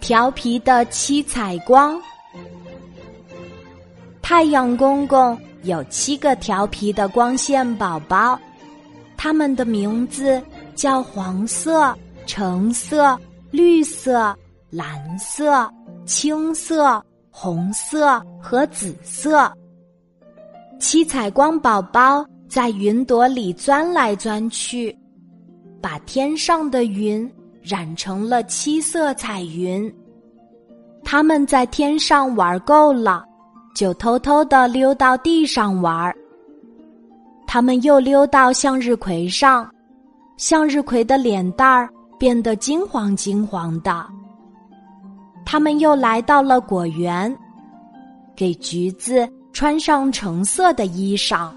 调皮的七彩光。太阳公公有七个调皮的光线宝宝，他们的名字叫黄色、橙色、绿色、蓝色、青色、红色和紫色。七彩光宝宝在云朵里钻来钻去，把天上的云染成了七色彩云。他们在天上玩够了，就偷偷的溜到地上玩。他们又溜到向日葵上，向日葵的脸蛋儿变得金黄金黄的。他们又来到了果园，给橘子。穿上橙色的衣裳，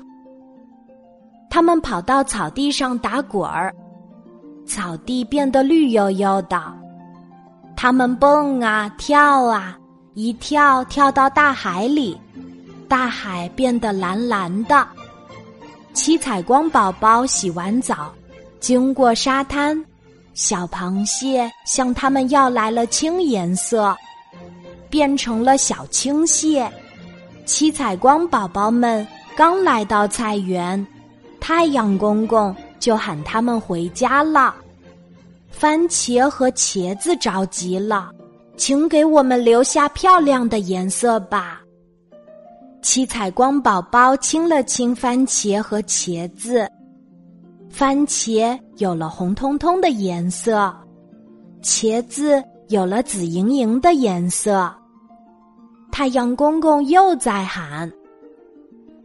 他们跑到草地上打滚儿，草地变得绿油油的。他们蹦啊跳啊，一跳跳到大海里，大海变得蓝蓝的。七彩光宝宝洗完澡，经过沙滩，小螃蟹向他们要来了青颜色，变成了小青蟹。七彩光宝宝们刚来到菜园，太阳公公就喊他们回家了。番茄和茄子着急了，请给我们留下漂亮的颜色吧。七彩光宝宝亲了亲番茄和茄子，番茄有了红彤彤的颜色，茄子有了紫莹莹的颜色。太阳公公又在喊：“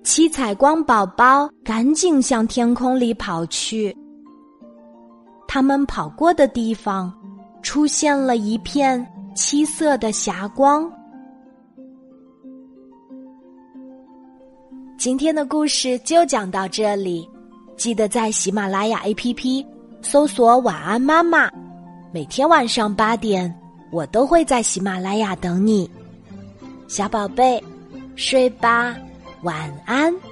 七彩光宝宝，赶紧向天空里跑去！”他们跑过的地方，出现了一片七色的霞光。今天的故事就讲到这里，记得在喜马拉雅 APP 搜索“晚安妈妈”，每天晚上八点，我都会在喜马拉雅等你。小宝贝，睡吧，晚安。